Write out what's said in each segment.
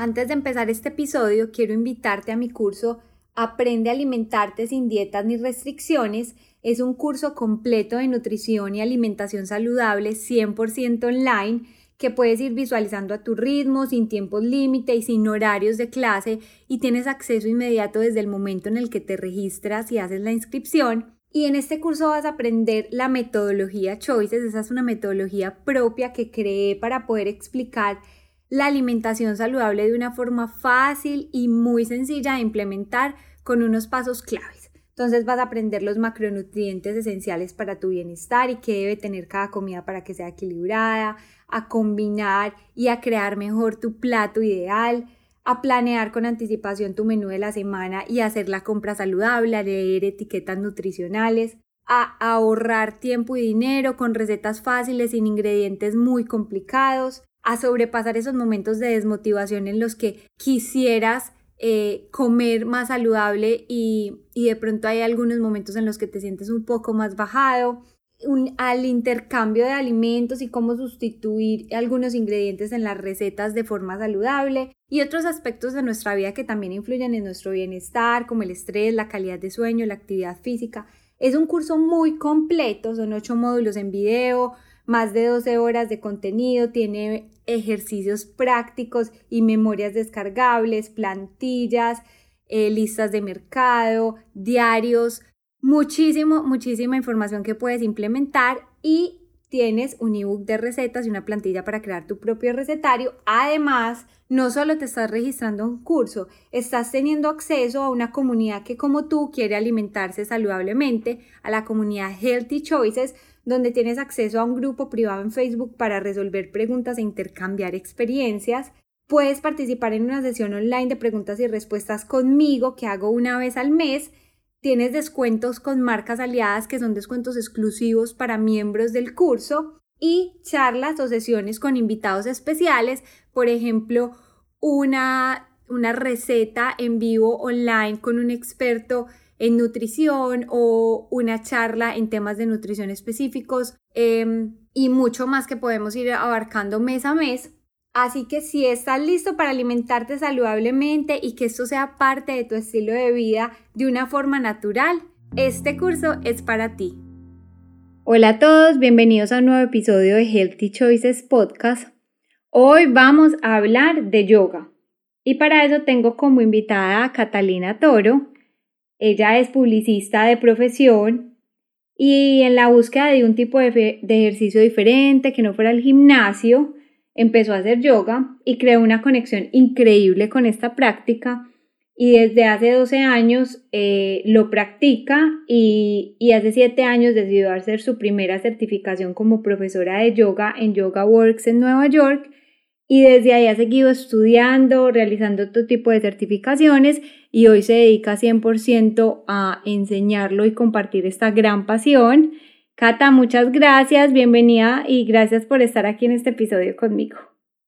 Antes de empezar este episodio, quiero invitarte a mi curso Aprende a alimentarte sin dietas ni restricciones. Es un curso completo de nutrición y alimentación saludable 100% online que puedes ir visualizando a tu ritmo, sin tiempos límite y sin horarios de clase y tienes acceso inmediato desde el momento en el que te registras y haces la inscripción. Y en este curso vas a aprender la metodología Choices, esa es una metodología propia que creé para poder explicar la alimentación saludable de una forma fácil y muy sencilla de implementar con unos pasos claves. Entonces vas a aprender los macronutrientes esenciales para tu bienestar y qué debe tener cada comida para que sea equilibrada, a combinar y a crear mejor tu plato ideal, a planear con anticipación tu menú de la semana y hacer la compra saludable, a leer etiquetas nutricionales, a ahorrar tiempo y dinero con recetas fáciles sin ingredientes muy complicados, a sobrepasar esos momentos de desmotivación en los que quisieras eh, comer más saludable y, de pronto hay algunos momentos en los que te sientes un poco más bajado, al intercambio de alimentos y cómo sustituir algunos ingredientes en las recetas de forma saludable y otros aspectos de nuestra vida que también influyen en nuestro bienestar, como el estrés, la calidad de sueño, la actividad física. Es un curso muy completo, son ocho módulos en video, más de 12 horas de contenido, tiene ejercicios prácticos y memorias descargables, plantillas, eh, listas de mercado, diarios, muchísimo, muchísima información que puedes implementar y tienes un ebook de recetas y una plantilla para crear tu propio recetario. Además, no solo te estás registrando un curso, estás teniendo acceso a una comunidad que como tú quiere alimentarse saludablemente, a la comunidad Healthy Choices, donde tienes acceso a un grupo privado en Facebook para resolver preguntas e intercambiar experiencias. Puedes participar en una sesión online de preguntas y respuestas conmigo que hago una vez al mes. Tienes descuentos con marcas aliadas que son descuentos exclusivos para miembros del curso y charlas o sesiones con invitados especiales, por ejemplo, una, una receta en vivo online con un experto en nutrición o una charla en temas de nutrición específicos em, y mucho más que podemos ir abarcando mes a mes. Así que si estás listo para alimentarte saludablemente y que esto sea parte de tu estilo de vida de una forma natural, este curso es para ti. Hola a todos, bienvenidos a un nuevo episodio de Healthy Choices Podcast. Hoy vamos a hablar de yoga y para eso tengo como invitada a Catalina Toro. Ella es publicista de profesión y en la búsqueda de un tipo de, ejercicio diferente que no fuera el gimnasio, empezó a hacer yoga y creó una conexión increíble con esta práctica y desde hace 12 años eh, lo practica y, y, hace 7 años decidió hacer su primera certificación como profesora de yoga en Yoga Works en Nueva York y desde ahí ha seguido estudiando, realizando otro tipo de certificaciones y hoy se dedica 100% a enseñarlo y compartir esta gran pasión. Cata, muchas gracias, bienvenida y gracias por estar aquí en este episodio conmigo.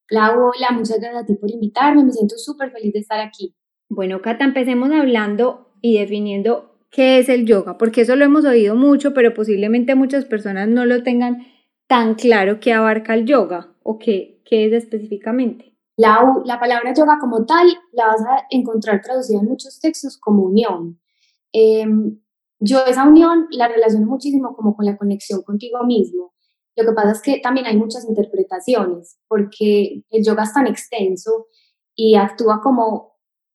Clau, hola, muchas gracias a ti por invitarme, me siento súper feliz de estar aquí. Bueno, Cata, empecemos hablando y definiendo qué es el yoga, porque eso lo hemos oído mucho, pero posiblemente muchas personas no lo tengan tan claro qué abarca el yoga o qué, ¿Qué es específicamente? La, la palabra yoga como tal la vas a encontrar traducida en muchos textos como unión. Em, yo esa unión la relaciono muchísimo como con la conexión contigo mismo. Lo que pasa es que también hay muchas interpretaciones porque el yoga es tan extenso y actúa como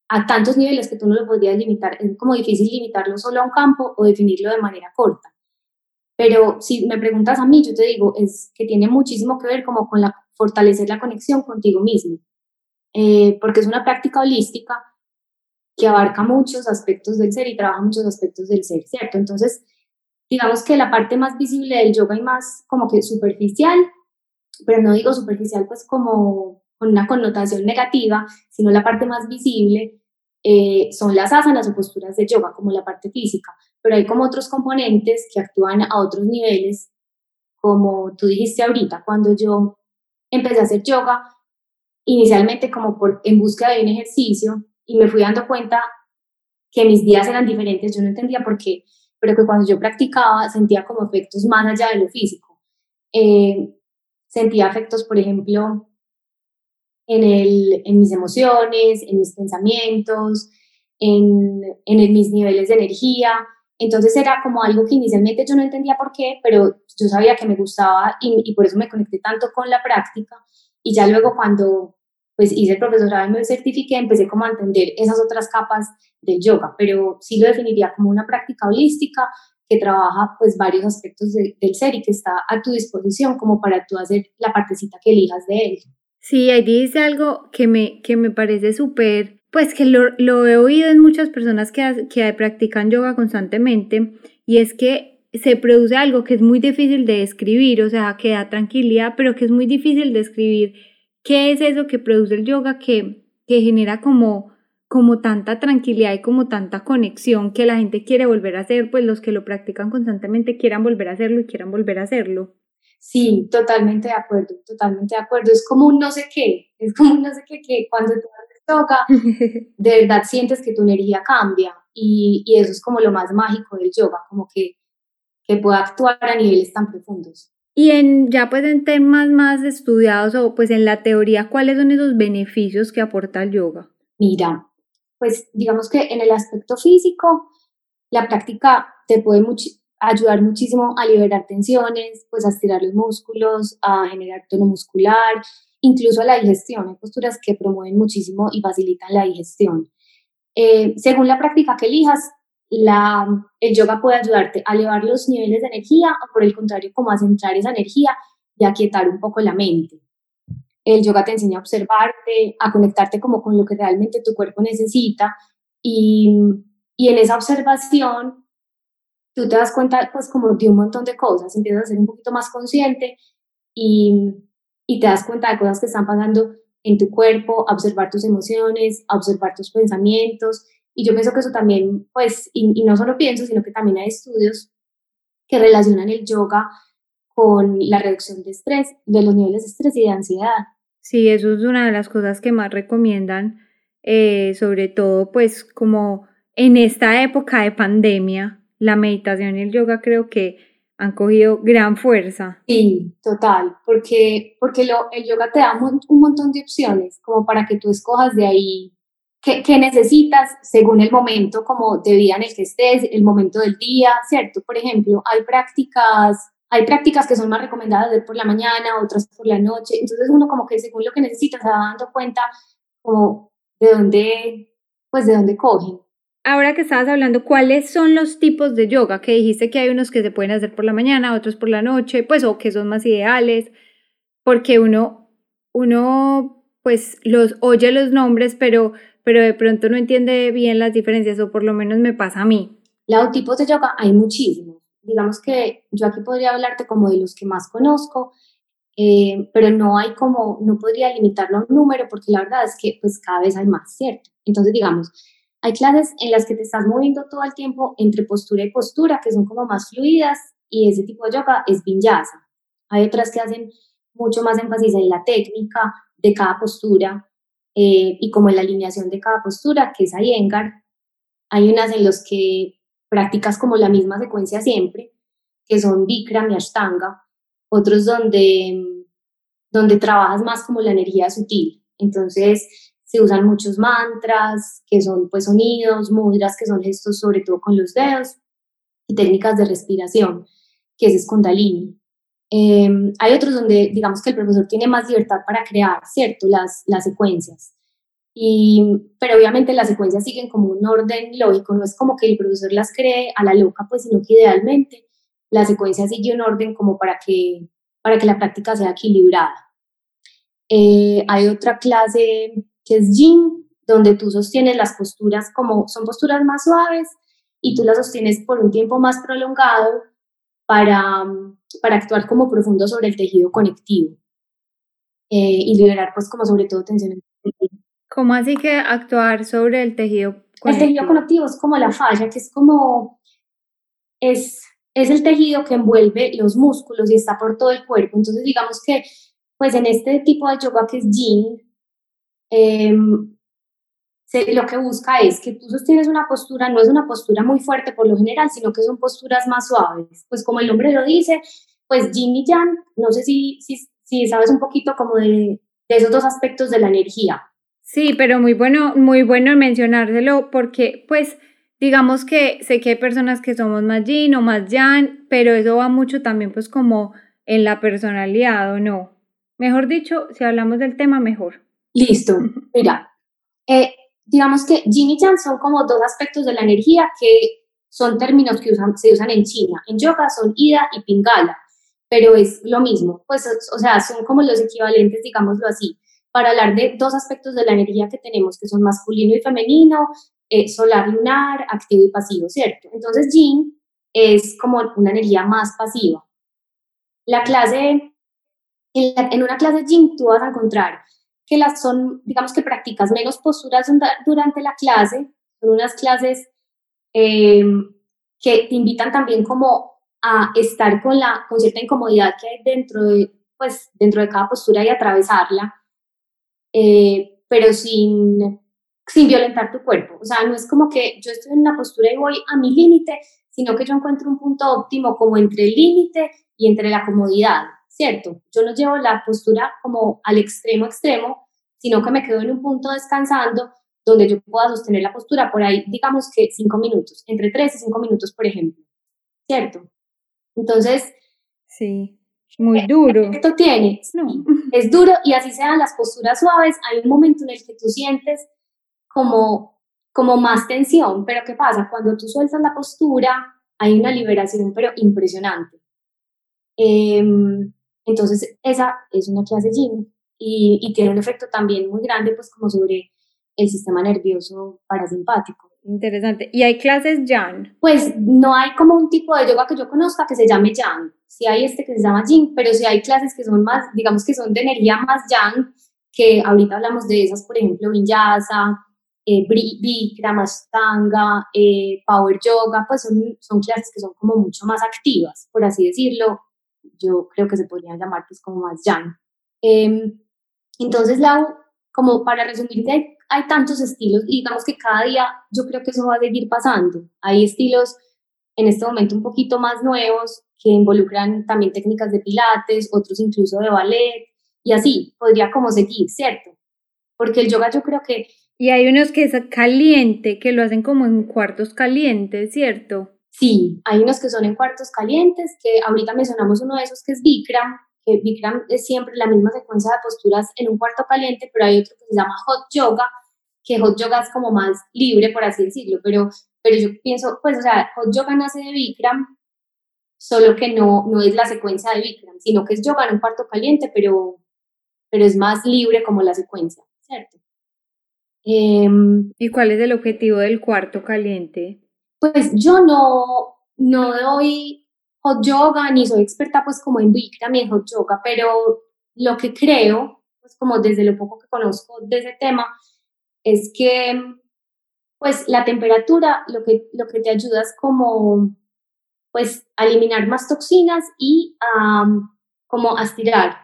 a tantos niveles que tú no lo podrías limitar. Es como difícil limitarlo solo a un campo o definirlo de manera corta. Pero si me preguntas a mí, yo te digo, es que tiene muchísimo que ver como con la, fortalecer la conexión contigo mismo, eh, porque es una práctica holística que abarca muchos aspectos del ser y trabaja muchos aspectos del ser, ¿cierto? Entonces, digamos que la parte más visible del yoga y más como que superficial, pero no digo superficial pues como con una connotación negativa, sino la parte más visible eh, son las asanas o posturas de yoga, como la parte física, pero hay como otros componentes que actúan a otros niveles, como tú dijiste ahorita, cuando yo empecé a hacer yoga, inicialmente como por, en búsqueda de un ejercicio, y me fui dando cuenta que mis días eran diferentes, yo no entendía por qué, pero que cuando yo practicaba sentía como efectos más allá de lo físico. Eh, sentía efectos, por ejemplo, en, el, en mis emociones, en mis pensamientos, en, en mis niveles de energía. Entonces era como algo que inicialmente yo no entendía por qué, pero yo sabía que me gustaba y, y por eso me conecté tanto con la práctica. Y ya luego cuando pues hice el profesorado y me certifiqué, empecé como a entender esas otras capas del yoga, pero sí lo definiría como una práctica holística que trabaja pues varios aspectos del ser y que está a tu disposición como para tú hacer la partecita que elijas de él. Sí, ahí dice algo que me, que me parece súper, pues que lo, he oído en muchas personas que, que practican yoga constantemente y es que se produce algo que es muy difícil de describir, o sea, que da tranquilidad, pero que es muy difícil de describir qué es eso que produce el yoga que, que genera como, como tanta tranquilidad y como tanta conexión que la gente quiere volver a hacer, pues los que lo practican constantemente quieran volver a hacerlo y quieran volver a hacerlo. Sí, totalmente de acuerdo, totalmente de acuerdo. Es como un no sé qué, es como un no sé qué que cuando tú yoga, de verdad sientes que tu energía cambia y, y, eso es como lo más mágico del yoga, como que, que puede actuar a niveles tan profundos. Y en ya pues en temas más estudiados o pues en la teoría, ¿cuáles son esos beneficios que aporta el yoga? Mira, pues digamos que en el aspecto físico, la práctica te puede mucho, ayudar muchísimo a liberar tensiones, pues a estirar los músculos, a generar tono muscular, incluso a la digestión. Hay posturas que promueven muchísimo y facilitan la digestión. Eh, según la práctica que elijas, la, el yoga puede ayudarte a elevar los niveles de energía o por el contrario, como a centrar esa energía y a quietar un poco la mente. El yoga te enseña a observarte, a conectarte como con lo que realmente tu cuerpo necesita y, y en esa observación tú te das cuenta pues como de un montón de cosas, empiezas a ser un poquito más consciente y, y te das cuenta de cosas que están pasando en tu cuerpo, observar tus emociones, observar tus pensamientos. Y yo pienso que eso también, pues, y, y no solo pienso, sino que también hay estudios que relacionan el yoga con la reducción de estrés, de los niveles de estrés y de ansiedad. Sí, eso es una de las cosas que más recomiendan, eh, sobre todo pues como en esta época de pandemia, la meditación y el yoga creo que han cogido gran fuerza. Sí, total, porque, porque lo, el yoga te da un, montón de opciones como para que tú escojas de ahí qué, qué, necesitas según el momento como de vida en el que estés, el momento del día, ¿cierto? Por ejemplo, hay prácticas, hay prácticas que son más recomendadas de por la mañana, otras por la noche, entonces uno como que según lo que necesitas se va dando cuenta como de dónde, pues de dónde cogen ahora que estabas hablando, ¿cuáles son los tipos de yoga? Que dijiste que hay unos que se pueden hacer por la mañana, otros por la noche, pues o que son más ideales, porque uno, uno pues los oye los nombres, pero, pero de pronto no entiende bien las diferencias, o por lo menos me pasa a mí. Los tipos de yoga hay muchísimos. Digamos que yo aquí podría hablarte como de los que más conozco, eh, pero no hay como, no podría limitarlo a un número porque la verdad es que pues cada vez hay más, ¿cierto? Entonces, digamos, hay clases en las que te estás moviendo todo el tiempo entre postura y postura, que son como más fluidas, y ese tipo de yoga es vinyasa. Hay otras que hacen mucho más énfasis en la técnica de cada postura eh, y como en la alineación de cada postura, que es Iyengar. Hay unas en las que practicas como la misma secuencia siempre, que son Bikram y Ashtanga. Otros donde, donde trabajas más como la energía sutil. Entonces, se usan muchos mantras, que son pues sonidos, mudras, que son gestos sobre todo con los dedos, y técnicas de respiración, que es Kundalini. Em, hay otros donde digamos que el profesor tiene más libertad para crear, ¿cierto? Las, las secuencias. Y, pero obviamente las secuencias siguen como un orden lógico, no es como que el profesor las cree a la loca, pues sino que idealmente la secuencia sigue un orden como para que, para que la práctica sea equilibrada. Eh, hay otra clase que es Jin, donde tú sostienes las posturas como son posturas más suaves y tú las sostienes por un tiempo más prolongado para, para actuar como profundo sobre el tejido conectivo eh, y liberar pues como sobre todo tensión. ¿Cómo así que actuar sobre el tejido conectivo? El tejido conectivo es como la falla, que es como, es, es el tejido que envuelve los músculos y está por todo el cuerpo. Entonces digamos que pues en este tipo de yoga que es Em, lo que busca es que tú sostienes una postura, no es una postura muy fuerte por lo general, sino que son posturas más suaves. Pues como el nombre lo dice, pues Yin y Yang, no sé si, si, si sabes un poquito como de, de, esos dos aspectos de la energía. Sí, pero muy bueno, muy bueno mencionárselo porque pues digamos que sé que hay personas que somos más Yin o más Yang, pero eso va mucho también pues como en la personalidad o no. Mejor dicho, si hablamos del tema, mejor. Listo. Mira, eh, digamos que Yin y Yang son como dos aspectos de la energía que son términos que se usan en China. En yoga son Ida y Pingala, pero es lo mismo. Pues, o sea, son como los equivalentes, digámoslo así, para hablar de dos aspectos de la energía que tenemos, que son masculino y femenino, eh, solar, lunar, activo y pasivo, ¿cierto? Entonces, Yin es como una energía más pasiva. La clase, en, una clase Yin tú vas a encontrar que las son, digamos que practicas menos posturas durante la clase, son unas clases em, que te invitan también como a estar con, la, con cierta incomodidad que hay dentro de, pues, dentro de cada postura y atravesarla, eh, pero sin, sin violentar tu cuerpo. O sea, no es como que yo estoy en una postura y voy a mi límite, sino que yo encuentro un punto óptimo como entre el límite y entre la comodidad. ¿Cierto? Yo no llevo la postura como al extremo extremo, sino que me quedo en un punto descansando donde yo pueda sostener la postura por ahí, digamos que cinco minutos, entre tres y cinco minutos, por ejemplo, ¿cierto? Entonces... Sí, muy duro. Esto tiene, es duro y así sean las posturas suaves, hay un momento en el que tú sientes como, como más tensión, pero ¿qué pasa? Cuando tú sueltas la postura, hay una liberación, pero impresionante. Eh, entonces, esa es una clase Yin y, y, tiene un efecto también muy grande, pues como sobre el sistema nervioso parasimpático. Interesante. ¿Y hay clases Yang? Pues no hay como un tipo de yoga que yo conozca que se llame Yang. Sí hay este que se llama Yin, pero sí hay clases que son más, digamos que son de energía más Yang, que ahorita hablamos de esas, por ejemplo, Vinyasa, eh, Bikram, eh, Power Yoga, pues son, son clases que son como mucho más activas, por así decirlo, yo creo que se podría llamar pues como más yang. Em, entonces, Lau, como para resumirte, hay, hay, tantos estilos y digamos que cada día yo creo que eso va a seguir pasando. Hay estilos en este momento un poquito más nuevos que involucran también técnicas de pilates, otros incluso de ballet y así podría como seguir, ¿cierto? Porque el yoga yo creo que... Y hay unos que es caliente, que lo hacen como en cuartos calientes, ¿cierto? Sí, hay unos que son en cuartos calientes, que ahorita mencionamos uno de esos que es Bikram, que Bikram es siempre la misma secuencia de posturas en un cuarto caliente, pero hay otro que se llama Hot Yoga, que Hot Yoga es como más libre, por así decirlo, pero, pero yo pienso, pues, o sea, Hot Yoga nace de Bikram, solo que no, no es la secuencia de Bikram, sino que es yoga en un cuarto caliente, pero, pero es más libre como la secuencia, ¿cierto? Em, ¿Y cuál es el objetivo del cuarto caliente? Pues yo no, no doy hot yoga ni soy experta pues como en Bikram en hot yoga, pero lo que creo, pues como desde lo poco que conozco de ese tema, es que pues la temperatura lo que, lo que te ayuda es como pues a eliminar más toxinas y como a estirar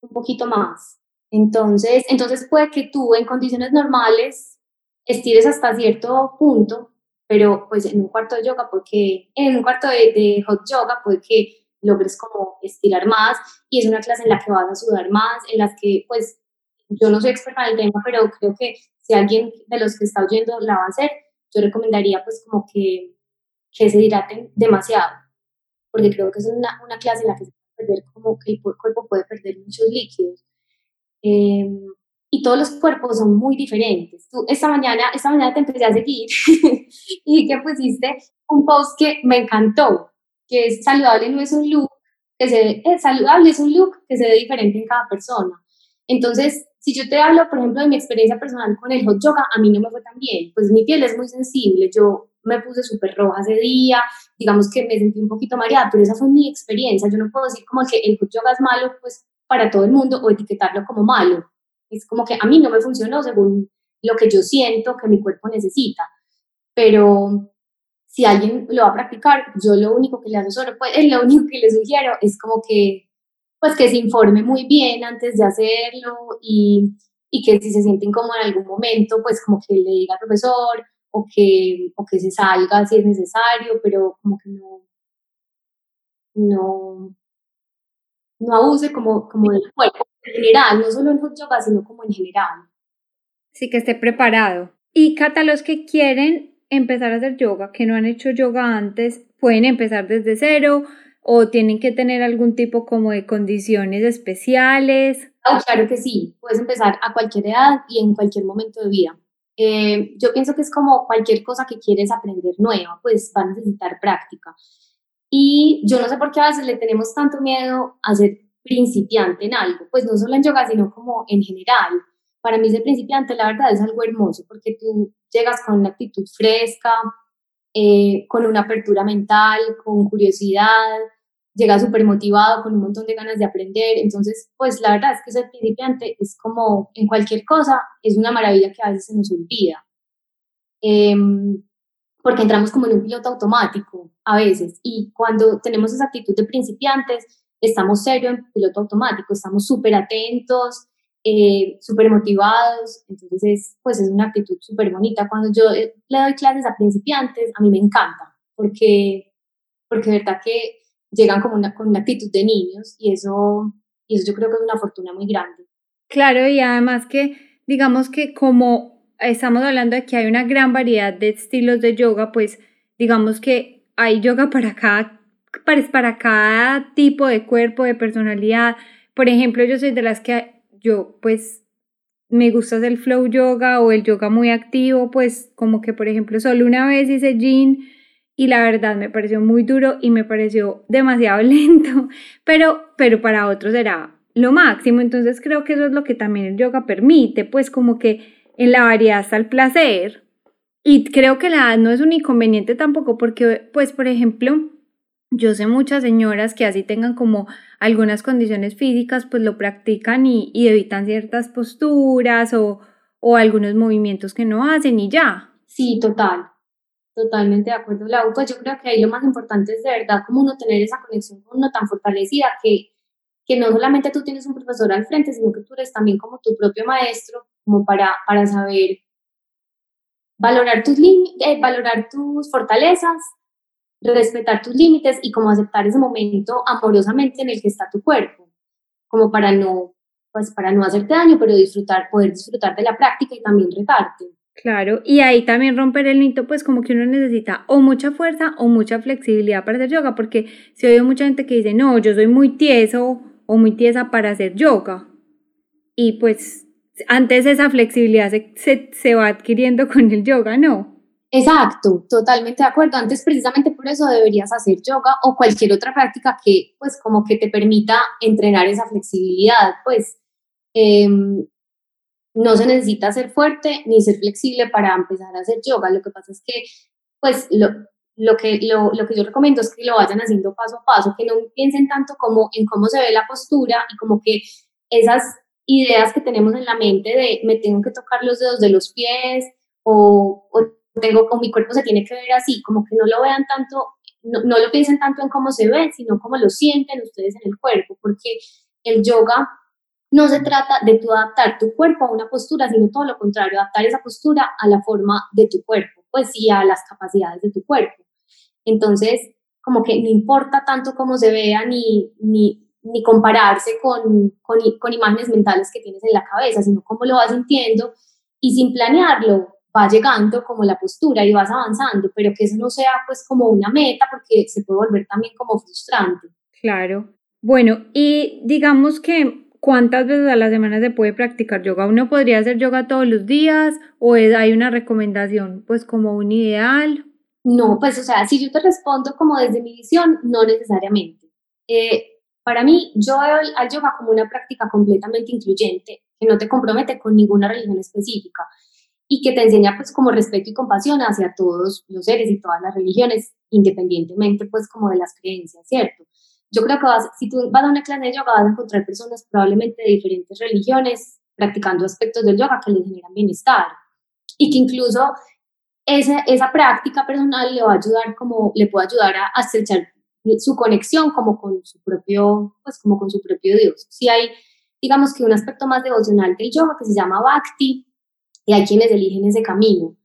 un poquito más. Entonces, entonces puede que tú en condiciones normales estires hasta cierto punto, pero pues en un cuarto de yoga, porque en un cuarto de, hot yoga puede que logres como estirar más y es una clase en la que vas a sudar más, en las que pues yo no soy experta en el tema, pero creo que si alguien de los que está oyendo la va a hacer, yo recomendaría pues como que, que se hidraten demasiado, porque creo que es una, una clase en la que puede perder como que el cuerpo puede perder muchos líquidos. Eh, y todos los cuerpos son muy diferentes. Tú esta mañana, esta mañana te empecé a seguir y que pusiste un post que me encantó, que es saludable no es un look que se es saludable es un look que se ve diferente en cada persona. Entonces, si yo te hablo, por ejemplo, de mi experiencia personal con el hot yoga, a mí no me fue tan bien, pues mi piel es muy sensible, yo me puse súper roja ese día, digamos que me sentí un poquito mareada, pero esa fue mi experiencia, yo no puedo decir como que el hot yoga es malo, pues para todo el mundo o etiquetarlo como malo, es como que a mí no me funcionó según lo que yo siento que mi cuerpo necesita, pero si alguien lo va a practicar, yo lo único que le asesoro, pues lo único que le sugiero es como que pues que se informe muy bien antes de hacerlo y, y que si se siente incómodo en algún momento, pues como que le diga al profesor o que, o que se salga si es necesario, pero como que no, no, no abuse como, como del cuerpo en general, no solo en yoga, sino como en general. Sí, que esté preparado. Y Cata, los que quieren empezar a hacer yoga, que no han hecho yoga antes, pueden empezar desde cero, o tienen que tener algún tipo como de condiciones especiales? Oh, claro que sí, puedes empezar a cualquier edad y en cualquier momento de vida. Eh, yo pienso que es como cualquier cosa que quieres aprender nueva, pues va a necesitar práctica. Y yo no sé por qué a veces le tenemos tanto miedo a ser principiante en algo, pues no solo en yoga, sino como en general. Para mí ser principiante, la verdad, es algo hermoso, porque tú llegas con una actitud fresca, eh, con una apertura mental, con curiosidad, llega súper motivado, con un montón de ganas de aprender. Entonces, pues la verdad es que ser principiante es como en cualquier cosa, es una maravilla que a veces se nos olvida. Em, porque entramos como en un piloto automático a veces y cuando tenemos esa actitud de principiantes, estamos serio en piloto automático, estamos súper atentos, eh, súper motivados, entonces pues es una actitud súper bonita. Cuando yo eh, le doy clases a principiantes, a mí me encanta, porque, porque de verdad que llegan como una, con una actitud de niños y eso, y eso yo creo que es una fortuna muy grande. Claro, y además que digamos que como estamos hablando de que hay una gran variedad de estilos de yoga, pues digamos que hay yoga para cada, para cada tipo de cuerpo, de personalidad. Por ejemplo, yo soy de las que yo pues me gusta el flow yoga o el yoga muy activo, pues como que por ejemplo solo una vez hice jean y la verdad me pareció muy duro y me pareció demasiado lento, pero, pero para otros era lo máximo, entonces creo que eso es lo que también el yoga permite, pues como que en la variedad está el placer y creo que la edad no es un inconveniente tampoco porque pues por ejemplo yo sé muchas señoras que así tengan como algunas condiciones físicas pues lo practican y, y evitan ciertas posturas o, o algunos movimientos que no hacen y ya. Sí, total. Totalmente de acuerdo, Lau. Pues yo creo que ahí lo más importante es de verdad como uno tener esa conexión con uno tan fortalecida que, que no solamente tú tienes un profesor al frente, sino que tú eres también como tu propio maestro, como para, para saber valorar tus, eh, valorar tus fortalezas, respetar tus límites y como aceptar ese momento amorosamente en el que está tu cuerpo, como para no, pues para no hacerte daño, pero disfrutar, poder disfrutar de la práctica y también retarte. Claro, y ahí también romper el mito, pues como que uno necesita o mucha fuerza o mucha flexibilidad para hacer yoga, porque se oye mucha gente que dice, no, yo soy muy tieso o muy tiesa para hacer yoga. Y pues antes esa flexibilidad se, se, va adquiriendo con el yoga, ¿no? Exacto, totalmente de acuerdo. Antes precisamente por eso deberías hacer yoga o cualquier otra práctica que pues como que te permita entrenar esa flexibilidad, pues em, no se necesita ser fuerte ni ser flexible para empezar a hacer yoga. Lo que pasa es que, pues, lo, lo que, lo, lo, que yo recomiendo es que lo vayan haciendo paso a paso, que no piensen tanto como en cómo se ve la postura y como que esas ideas que tenemos en la mente de me tengo que tocar los dedos de los pies o, o tengo o mi cuerpo se tiene que ver así, como que no lo vean tanto, no, no lo piensen tanto en cómo se ve, sino cómo lo sienten ustedes en el cuerpo, porque el yoga no se trata de tú adaptar tu cuerpo a una postura, sino todo lo contrario, adaptar esa postura a la forma de tu cuerpo, pues y a las capacidades de tu cuerpo. Entonces, como que no importa tanto cómo se vea ni, ni, ni compararse con, con, con imágenes mentales que tienes en la cabeza, sino cómo lo vas sintiendo y sin planearlo va llegando como la postura y vas avanzando, pero que eso no sea pues como una meta porque se puede volver también como frustrante. Claro. Bueno, y digamos que ¿Cuántas veces a la semana se puede practicar yoga? ¿Uno podría hacer yoga todos los días o hay una recomendación, pues como un ideal? No, pues o sea, si yo te respondo como desde mi visión, no necesariamente. Eh, para mí, yo veo al yoga como una práctica completamente incluyente, que no te compromete con ninguna religión específica y que te enseña pues como respeto y compasión hacia todos los seres y todas las religiones, independientemente pues como de las creencias, ¿cierto? Yo creo que vas, si tú vas a una clase de yoga vas a encontrar personas probablemente de diferentes religiones practicando aspectos del yoga que les generan bienestar y que incluso esa, esa práctica personal le va a ayudar como, le puede ayudar a, estrechar su conexión como con su propio, pues como con su propio Dios. Si hay, digamos que un aspecto más devocional del yoga que se llama bhakti, y hay quienes eligen ese camino,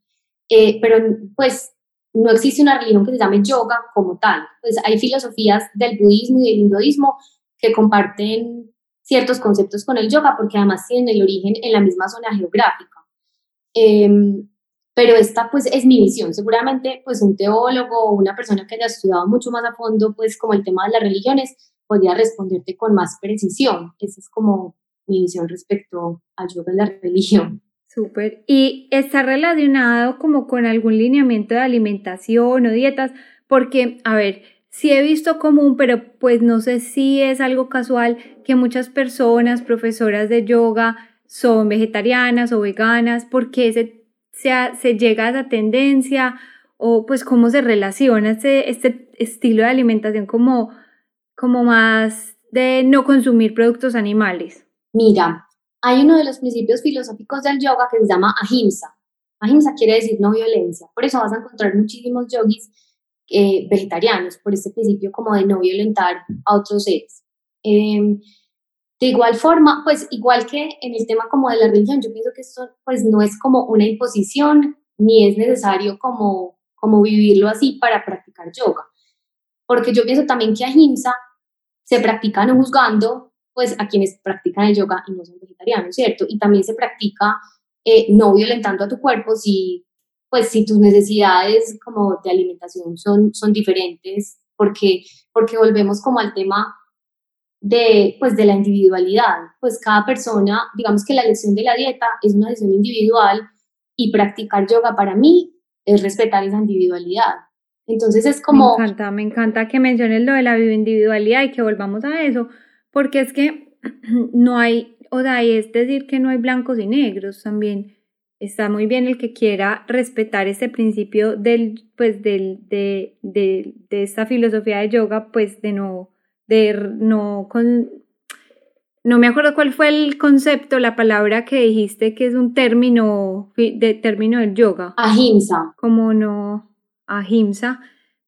eh, pero pues no existe una religión que se llame yoga como tal. Pues hay filosofías del budismo y del hinduismo que comparten ciertos conceptos con el yoga porque además tienen el origen en la misma zona geográfica. Em, pero esta pues es mi visión. Seguramente pues un teólogo o una persona que haya estudiado mucho más a fondo pues como el tema de las religiones podría responderte con más precisión. Esa es como mi visión respecto al yoga y la religión. Súper. ¿Y está relacionado como con algún lineamiento de alimentación o dietas? Porque, a ver, sí he visto común, pero pues no sé si es algo casual que muchas personas, profesoras de yoga, son vegetarianas o veganas. ¿Por qué se, se, llega a esa tendencia? O pues cómo se relaciona este, este estilo de alimentación como, como más de no consumir productos animales. Mira, hay uno de los principios filosóficos del yoga que se llama ahimsa. Ahimsa quiere decir no violencia. Por eso vas a encontrar muchísimos yogis eh, vegetarianos, por este principio como de no violentar a otros seres. Em, de igual forma, pues igual que en el tema como de la religión, yo pienso que esto pues no es como una imposición, ni es necesario como, como vivirlo así para practicar yoga. Porque yo pienso también que ahimsa se practica no juzgando, pues a quienes practican el yoga y no son vegetarianos, ¿cierto? Y también se practica eh, no violentando a tu cuerpo si, pues, si tus necesidades como de alimentación son, son diferentes, porque, porque volvemos como al tema de, pues, de la individualidad. Pues cada persona, digamos que la elección de la dieta es una decisión individual y practicar yoga para mí es respetar esa individualidad. Entonces es como... Me encanta, me encanta que menciones lo de la individualidad y que volvamos a eso, porque es que no hay, o sea, es decir que no hay blancos y negros también. Está muy bien el que quiera respetar este principio del, pues, del, de, de, de esta filosofía de yoga, pues de no, de no con, no me acuerdo cuál fue el concepto, la palabra que dijiste que es un término, de término del yoga. Ahimsa. Como no, ahimsa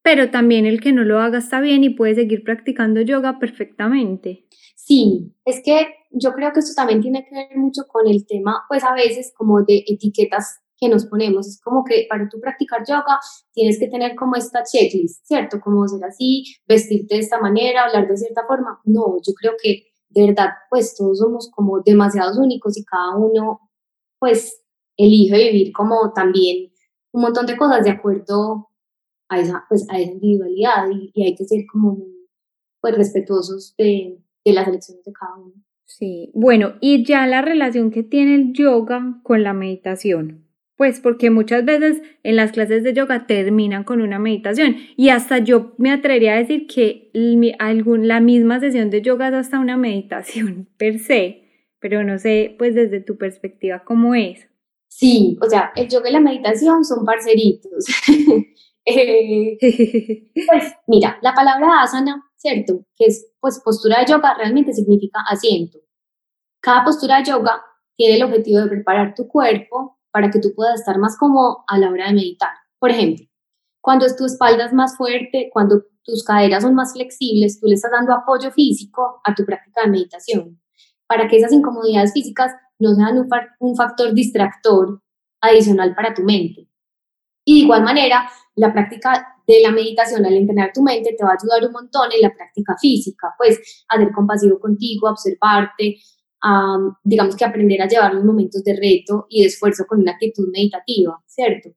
pero también el que no lo haga está bien y puede seguir practicando yoga perfectamente. Sí, es que yo creo que esto también tiene que ver mucho con el tema, pues a veces como de etiquetas que nos ponemos. Es como que para tú practicar yoga tienes que tener como esta checklist, ¿cierto? Como ser así, vestirte de esta manera, hablar de cierta forma. No, yo creo que de verdad, pues todos somos como demasiados únicos y cada uno, pues, elige vivir como también un montón de cosas de acuerdo a esa, pues, a esa individualidad y, hay que ser como pues, respetuosos de, de las elecciones de cada uno. Sí, bueno, y ya la relación que tiene el yoga con la meditación. Pues porque muchas veces en las clases de yoga terminan con una meditación y hasta yo me atrevería a decir que algún, la misma sesión de yoga es hasta una meditación per se, pero no sé pues desde tu perspectiva cómo es. Sí, o sea, el yoga y la meditación son parceritos. Eh, pues mira, la palabra asana, ¿cierto? Que es pues postura de yoga, realmente significa asiento. Cada postura de yoga tiene el objetivo de preparar tu cuerpo para que tú puedas estar más cómodo a la hora de meditar. Por ejemplo, cuando tu espalda es más fuerte, cuando tus caderas son más flexibles, tú le estás dando apoyo físico a tu práctica de meditación, para que esas incomodidades físicas no sean un, un factor distractor adicional para tu mente. Y de igual manera, la práctica de la meditación al entrenar tu mente te va a ayudar un montón en la práctica física, pues a ser compasivo contigo, a observarte, a, digamos que aprender a llevar los momentos de reto y de esfuerzo con una actitud meditativa, ¿cierto?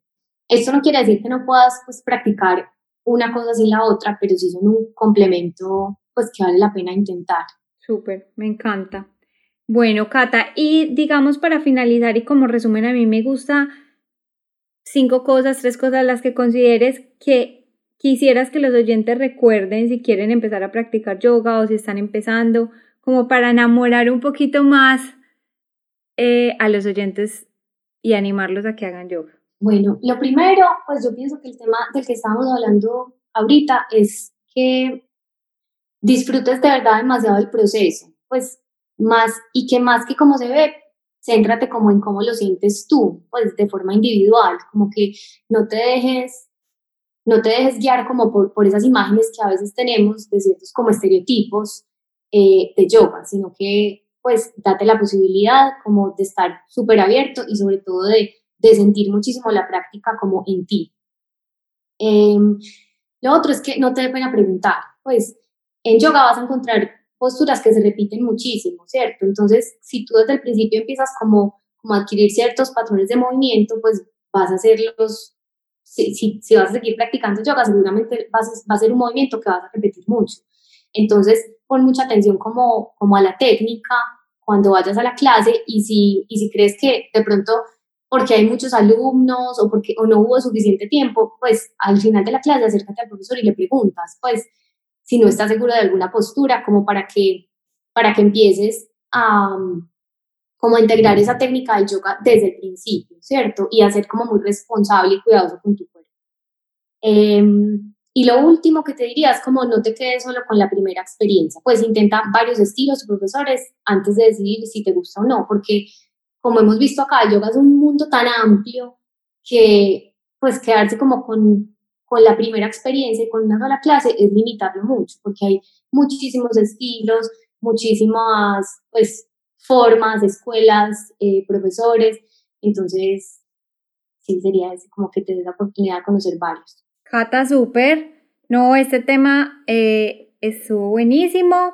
Esto no quiere decir que no puedas pues, practicar una cosa sin la otra, pero sí son un complemento pues que vale la pena intentar. Súper, me encanta. Bueno, Cata, y digamos para finalizar y como resumen, a mí me gusta cinco cosas, tres cosas las que consideres que quisieras que los oyentes recuerden si quieren empezar a practicar yoga o si están empezando, como para enamorar un poquito más eh, a los oyentes y animarlos a que hagan yoga? Bueno, lo primero, pues yo pienso que el tema del que estamos hablando ahorita es que disfrutes de verdad demasiado el proceso, pues más y que más que como se ve, céntrate como en cómo lo sientes tú, pues de forma individual, como que no te dejes no te dejes guiar como por, por esas imágenes que a veces tenemos de ciertos como estereotipos eh, de yoga, sino que pues date la posibilidad como de estar súper abierto y sobre todo de, de, sentir muchísimo la práctica como en ti. Em, lo otro es que no te dé pena preguntar, pues en yoga vas a encontrar posturas que se repiten muchísimo, ¿cierto? Entonces, si tú desde el principio empiezas como, como a adquirir ciertos patrones de movimiento, pues vas a hacerlos, si, si, si vas a seguir practicando yoga, seguramente vas va a ser un movimiento que vas a repetir mucho. Entonces, pon mucha atención como, como a la técnica cuando vayas a la clase y si, y si crees que de pronto porque hay muchos alumnos o porque o no hubo suficiente tiempo, pues al final de la clase acércate al profesor y le preguntas, pues si no estás seguro de alguna postura, como para que, para que empieces a como integrar esa técnica del yoga desde el principio, ¿cierto? Y a ser como muy responsable y cuidadoso con tu cuerpo. Em, y lo último que te diría es como no te quedes solo con la primera experiencia, pues intenta varios estilos profesores antes de decidir si te gusta o no, porque como hemos visto acá, el yoga es un mundo tan amplio que pues quedarse como con con la primera experiencia y con una sola clase es limitarlo mucho, porque hay muchísimos estilos, muchísimas pues, formas, escuelas, eh, profesores, entonces sí sería como que te des la oportunidad de conocer varios. Cata, súper. No, este tema eh, estuvo buenísimo.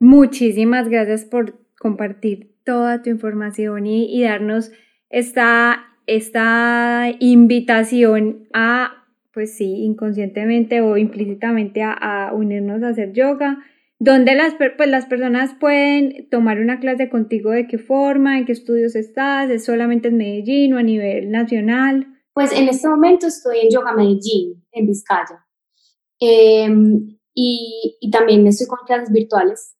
Muchísimas gracias por compartir toda tu información y, y darnos esta, esta invitación a pues sí, inconscientemente o implícitamente a, unirnos a hacer yoga, donde las, pues las personas pueden tomar una clase contigo, de qué forma, en qué estudios estás, es solamente en Medellín o a nivel nacional. Pues en este momento estoy en Yoga Medellín, en Vizcaya. Em, y, y, también estoy con clases virtuales.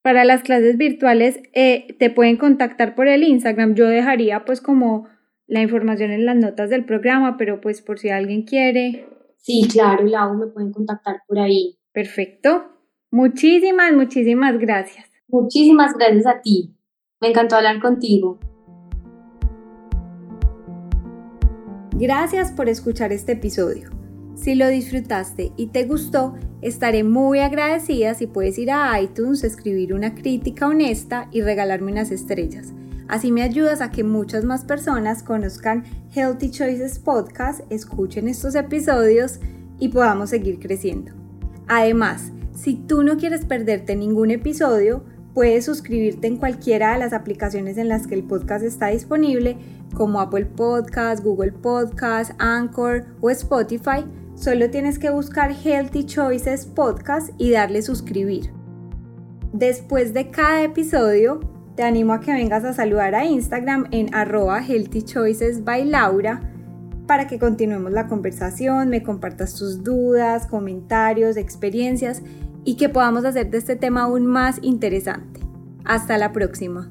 Para las clases virtuales eh, te pueden contactar por el Instagram. Yo dejaría pues como la información en las notas del programa, pero pues por si alguien quiere. Sí, claro, Lau, me pueden contactar por ahí. Perfecto. Muchísimas, muchísimas gracias. Muchísimas gracias a ti. Me encantó hablar contigo. Gracias por escuchar este episodio. Si lo disfrutaste y te gustó, estaré muy agradecida si puedes ir a iTunes, escribir una crítica honesta y regalarme unas estrellas. Así me ayudas a que muchas más personas conozcan Healthy Choices Podcast, escuchen estos episodios y podamos seguir creciendo. Además, si tú no quieres perderte ningún episodio, puedes suscribirte en cualquiera de las aplicaciones en las que el podcast está disponible, como Apple Podcast, Google Podcast, Anchor o Spotify. Solo tienes que buscar Healthy Choices Podcast y darle suscribir. Después de cada episodio, te animo a que vengas a saludar a Instagram en arroba Healthy Choices by Laura para que continuemos la conversación, me compartas tus dudas, comentarios, experiencias y que podamos hacer de este tema aún más interesante. Hasta la próxima.